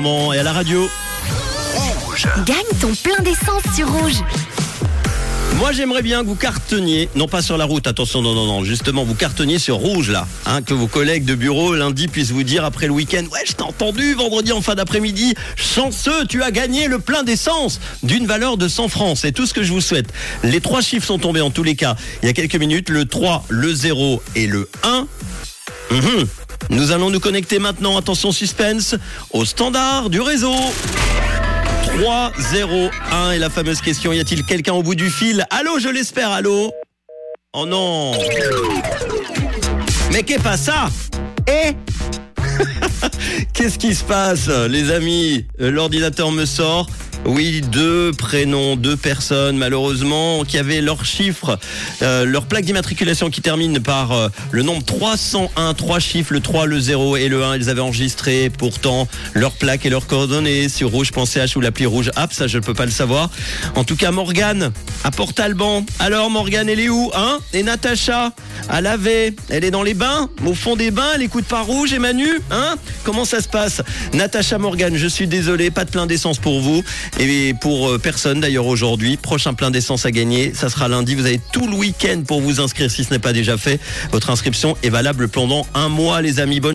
Et à la radio. Gagne ton plein d'essence sur Rouge. Moi, j'aimerais bien que vous cartonniez, non pas sur la route, attention, non, non, non, justement, vous cartonniez sur rouge, là, hein, que vos collègues de bureau lundi puissent vous dire après le week-end, ouais, je t'ai entendu vendredi en fin d'après-midi, chanceux, tu as gagné le plein d'essence d'une valeur de 100 francs, c'est tout ce que je vous souhaite. Les trois chiffres sont tombés en tous les cas il y a quelques minutes, le 3, le 0 et le 1. Mhm. Nous allons nous connecter maintenant, attention suspense, au standard du réseau. 3, 0, 1 et la fameuse question, y a-t-il quelqu'un au bout du fil? Allô, je l'espère, allô? Oh non. Mais qu'est pas ça? Eh? Qu'est-ce qui se passe, les amis? Euh, L'ordinateur me sort. Oui, deux prénoms, deux personnes, malheureusement, qui avaient leurs chiffres, euh, leur plaque d'immatriculation qui termine par euh, le nombre 301, trois chiffres, le 3, le 0 et le 1. Ils avaient enregistré pourtant leur plaque et leurs coordonnées sur rouge.ch ou l'appli rouge app, ça je ne peux pas le savoir. En tout cas, Morgane, à Port-Alban. Alors, Morgane, elle est où, hein? Et Natacha, à laver, elle est dans les bains, au fond des bains, elle écoute pas rouge et Manu, hein? Comment ça se passe? Natacha Morgane, je suis désolé, pas de plein d'essence pour vous et pour euh, personne d'ailleurs aujourd'hui. Prochain plein d'essence à gagner, ça sera lundi. Vous avez tout le week-end pour vous inscrire si ce n'est pas déjà fait. Votre inscription est valable pendant un mois, les amis. Bonne